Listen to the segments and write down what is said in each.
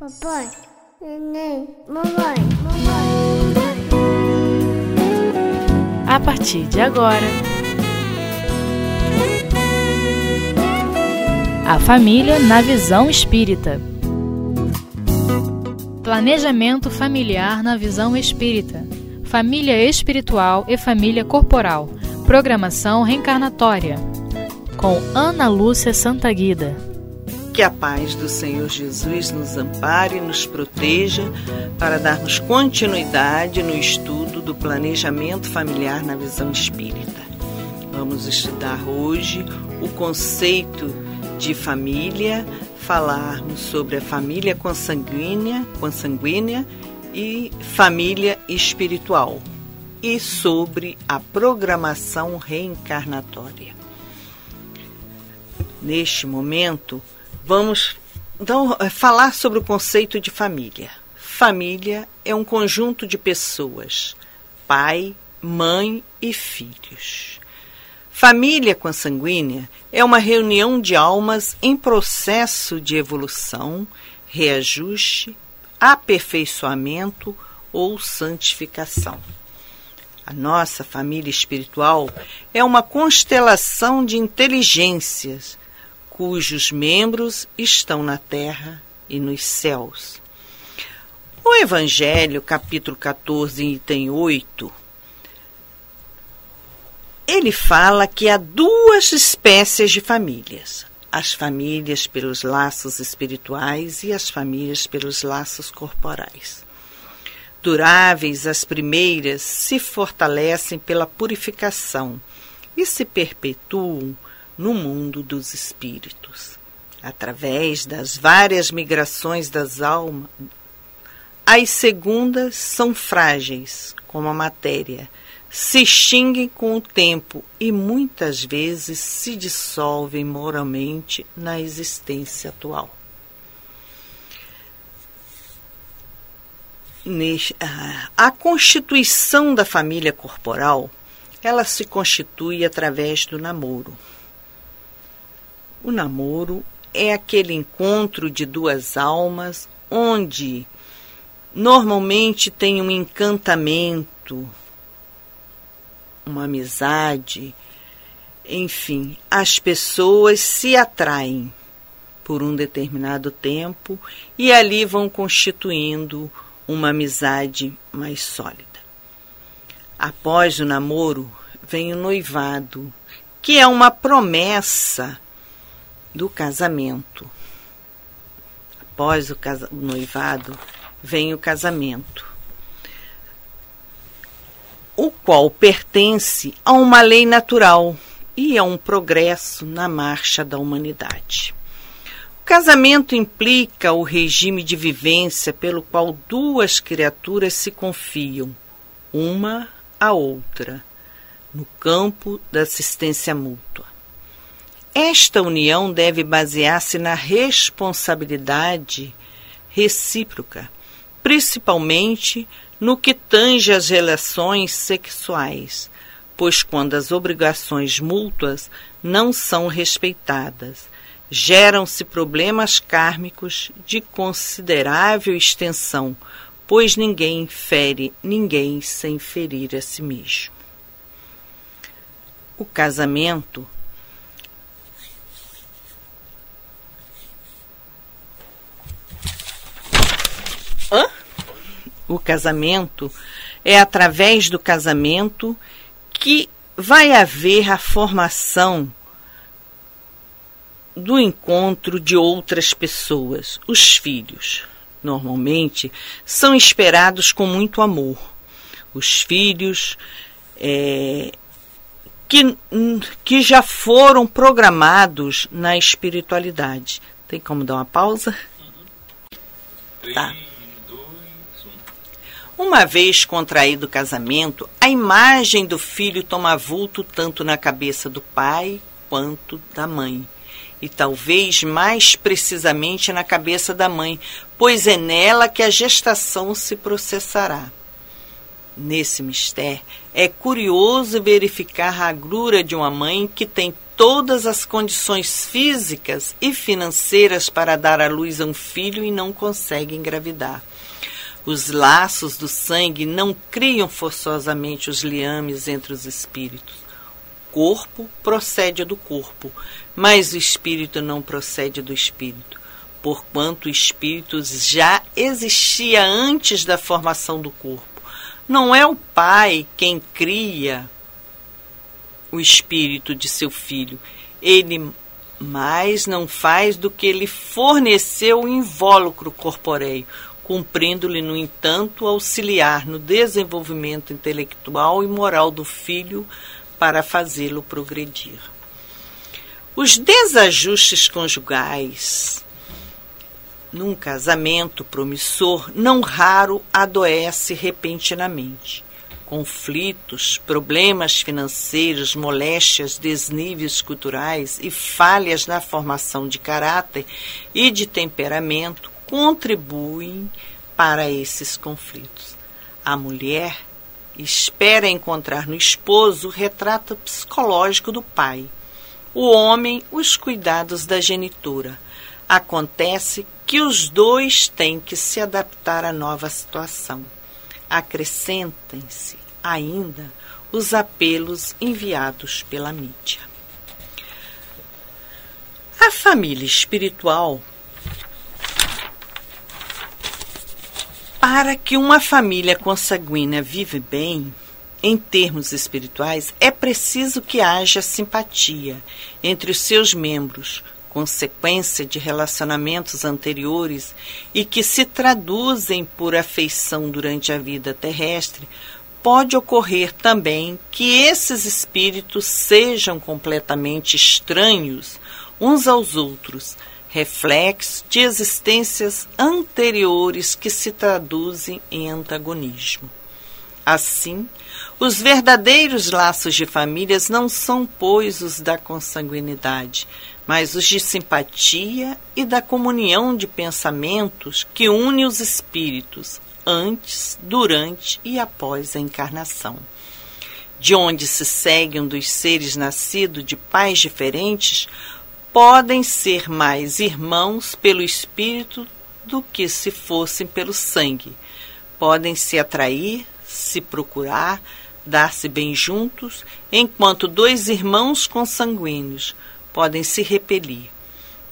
Papai, neném, mamãe, mamãe. A partir de agora, a família na visão espírita. Planejamento familiar na visão espírita. Família espiritual e família corporal. Programação reencarnatória. Com Ana Lúcia Santaguida. Que a paz do Senhor Jesus nos ampare e nos proteja para darmos continuidade no estudo do planejamento familiar na visão espírita. Vamos estudar hoje o conceito de família, falarmos sobre a família consanguínea, consanguínea e família espiritual e sobre a programação reencarnatória. Neste momento, Vamos então falar sobre o conceito de família. Família é um conjunto de pessoas, pai, mãe e filhos. Família consanguínea é uma reunião de almas em processo de evolução, reajuste, aperfeiçoamento ou santificação. A nossa família espiritual é uma constelação de inteligências cujos membros estão na terra e nos céus. O Evangelho, capítulo 14, item 8, ele fala que há duas espécies de famílias: as famílias pelos laços espirituais e as famílias pelos laços corporais. Duráveis, as primeiras se fortalecem pela purificação e se perpetuam no mundo dos espíritos. Através das várias migrações das almas, as segundas são frágeis, como a matéria, se extinguem com o tempo e muitas vezes se dissolvem moralmente na existência atual. A constituição da família corporal, ela se constitui através do namoro. O namoro é aquele encontro de duas almas onde normalmente tem um encantamento, uma amizade, enfim, as pessoas se atraem por um determinado tempo e ali vão constituindo uma amizade mais sólida. Após o namoro vem o noivado, que é uma promessa do casamento. Após o, noivado, vem o casamento, o qual pertence a uma lei natural e a um progresso na marcha da humanidade. O casamento implica o regime de vivência pelo qual duas criaturas se confiam, uma à outra, no campo da assistência mútua. Esta união deve basear-se na responsabilidade recíproca, principalmente no que tange às relações sexuais, pois quando as obrigações mútuas não são respeitadas, geram-se problemas kármicos de considerável extensão, pois ninguém fere ninguém sem ferir a si mesmo. O casamento Hã? O casamento é através do casamento que vai haver a formação do encontro de outras pessoas, os filhos. Normalmente são esperados com muito amor. Os filhos é, que, que já foram programados na espiritualidade. Tem como dar uma pausa? Tá. Uma vez contraído o casamento, a imagem do filho toma vulto tanto na cabeça do pai quanto da mãe. E talvez mais precisamente na cabeça da mãe, pois é nela que a gestação se processará. Nesse mistério, é curioso verificar a agrura de uma mãe que tem todas as condições físicas e financeiras para dar à luz a um filho e não consegue engravidar. Os laços do sangue não criam forçosamente os liames entre os espíritos. O corpo procede do corpo, mas o espírito não procede do espírito, porquanto o espírito já existia antes da formação do corpo. Não é o pai quem cria o espírito de seu filho. Ele mais não faz do que ele forneceu o invólucro corpóreo, cumprindo-lhe, no entanto, auxiliar no desenvolvimento intelectual e moral do filho para fazê-lo progredir. Os desajustes conjugais num casamento promissor não raro adoece repentinamente conflitos, problemas financeiros, moléstias, desníveis culturais e falhas na formação de caráter e de temperamento contribuem para esses conflitos. A mulher espera encontrar no esposo o retrato psicológico do pai, o homem os cuidados da genitora. Acontece que os dois têm que se adaptar à nova situação. Acrescentem-se ainda os apelos enviados pela mídia. A família espiritual. Para que uma família consanguínea vive bem, em termos espirituais, é preciso que haja simpatia entre os seus membros, consequência de relacionamentos anteriores e que se traduzem por afeição durante a vida terrestre, pode ocorrer também que esses espíritos sejam completamente estranhos uns aos outros, reflexos de existências anteriores que se traduzem em antagonismo. Assim, os verdadeiros laços de famílias não são, pois, os da consanguinidade, mas os de simpatia e da comunhão de pensamentos que une os espíritos, antes, durante e após a encarnação. De onde se segue um dos seres nascidos de pais diferentes, podem ser mais irmãos pelo espírito do que se fossem pelo sangue. Podem se atrair, se procurar, dar-se bem juntos, enquanto dois irmãos consanguíneos podem se repelir,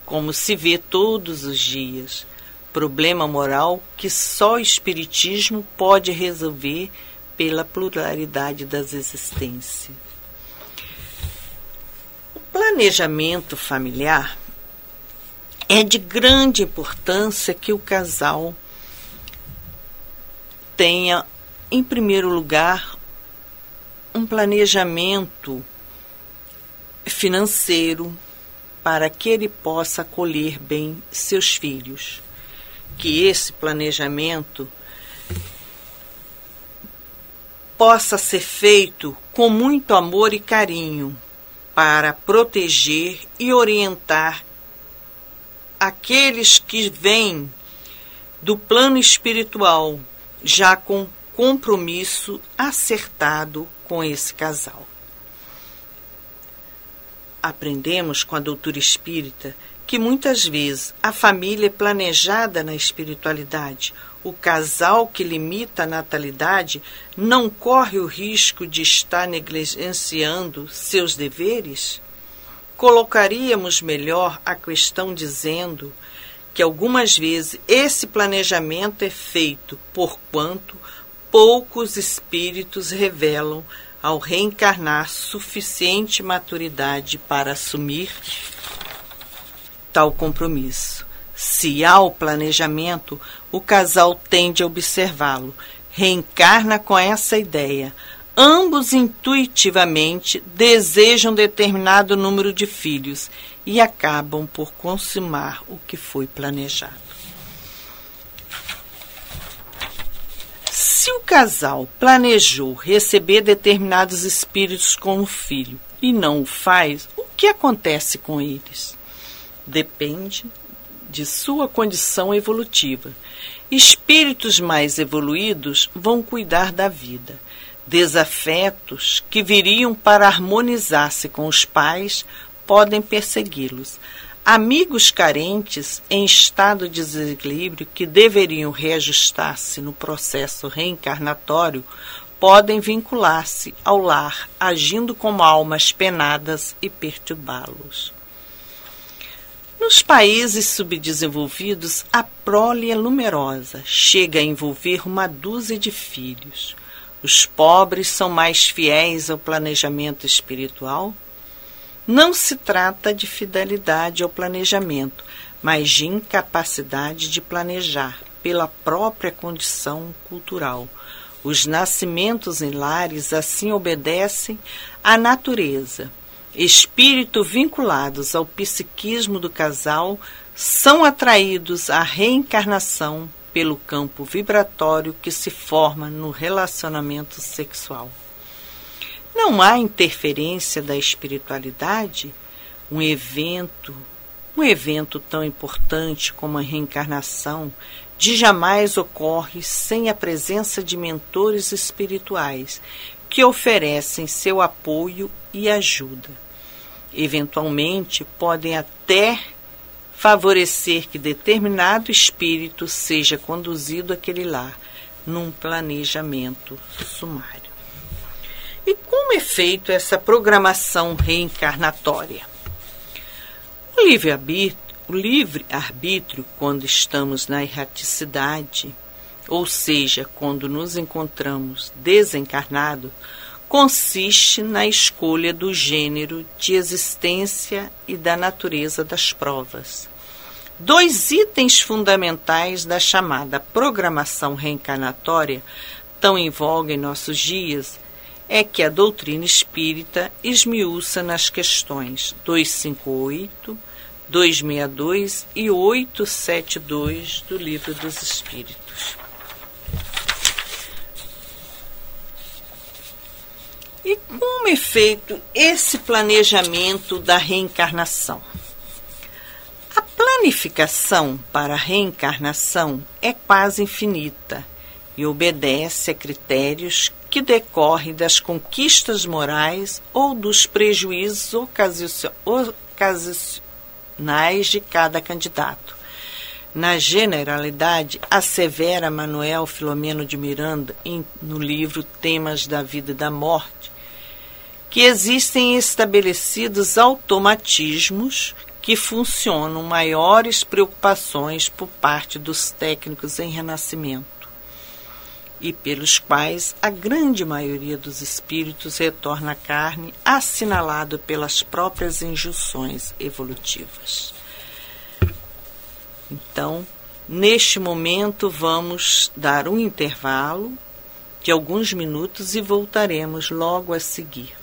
como se vê todos os dias problema moral que só o Espiritismo pode resolver pela pluralidade das existências. Planejamento familiar é de grande importância que o casal tenha, em primeiro lugar, um planejamento financeiro para que ele possa acolher bem seus filhos. Que esse planejamento possa ser feito com muito amor e carinho para proteger e orientar aqueles que vêm do plano espiritual já com compromisso acertado com esse casal. Aprendemos com a doutora espírita que muitas vezes a família é planejada na espiritualidade. O casal que limita a natalidade não corre o risco de estar negligenciando seus deveres? Colocaríamos melhor a questão dizendo que algumas vezes esse planejamento é feito por quanto poucos espíritos revelam ao reencarnar suficiente maturidade para assumir tal compromisso. Se há o planejamento, o casal tende a observá-lo, reencarna com essa ideia. Ambos intuitivamente desejam determinado número de filhos e acabam por consumar o que foi planejado. Se o casal planejou receber determinados espíritos como filho e não o faz, o que acontece com eles? depende de sua condição evolutiva. Espíritos mais evoluídos vão cuidar da vida. Desafetos que viriam para harmonizar-se com os pais podem persegui-los. Amigos carentes em estado de desequilíbrio que deveriam reajustar-se no processo reencarnatório podem vincular-se ao lar, agindo como almas penadas e perturbá-los. Nos países subdesenvolvidos, a prole é numerosa, chega a envolver uma dúzia de filhos. Os pobres são mais fiéis ao planejamento espiritual? Não se trata de fidelidade ao planejamento, mas de incapacidade de planejar pela própria condição cultural. Os nascimentos em lares assim obedecem à natureza, espírito vinculados ao psiquismo do casal são atraídos à reencarnação pelo campo vibratório que se forma no relacionamento sexual. Não há interferência da espiritualidade? Um evento, um evento tão importante como a reencarnação, de jamais ocorre sem a presença de mentores espirituais que oferecem seu apoio e ajuda. Eventualmente, podem até favorecer que determinado espírito seja conduzido àquele lar num planejamento sumário. E como é feito essa programação reencarnatória? O livre-arbítrio, livre-arbítrio quando estamos na erraticidade, ou seja, quando nos encontramos desencarnado, consiste na escolha do gênero de existência e da natureza das provas. Dois itens fundamentais da chamada programação reencarnatória, tão em voga em nossos dias, é que a doutrina espírita esmiuça nas questões 258, 262 e 872 do Livro dos Espíritos. E como é feito esse planejamento da reencarnação? A planificação para a reencarnação é quase infinita e obedece a critérios que decorrem das conquistas morais ou dos prejuízos ocasionais de cada candidato. Na generalidade, assevera Manuel Filomeno de Miranda em, no livro Temas da Vida e da Morte, que existem estabelecidos automatismos que funcionam maiores preocupações por parte dos técnicos em renascimento e pelos quais a grande maioria dos espíritos retorna à carne, assinalado pelas próprias injunções evolutivas. Então, neste momento, vamos dar um intervalo de alguns minutos e voltaremos logo a seguir.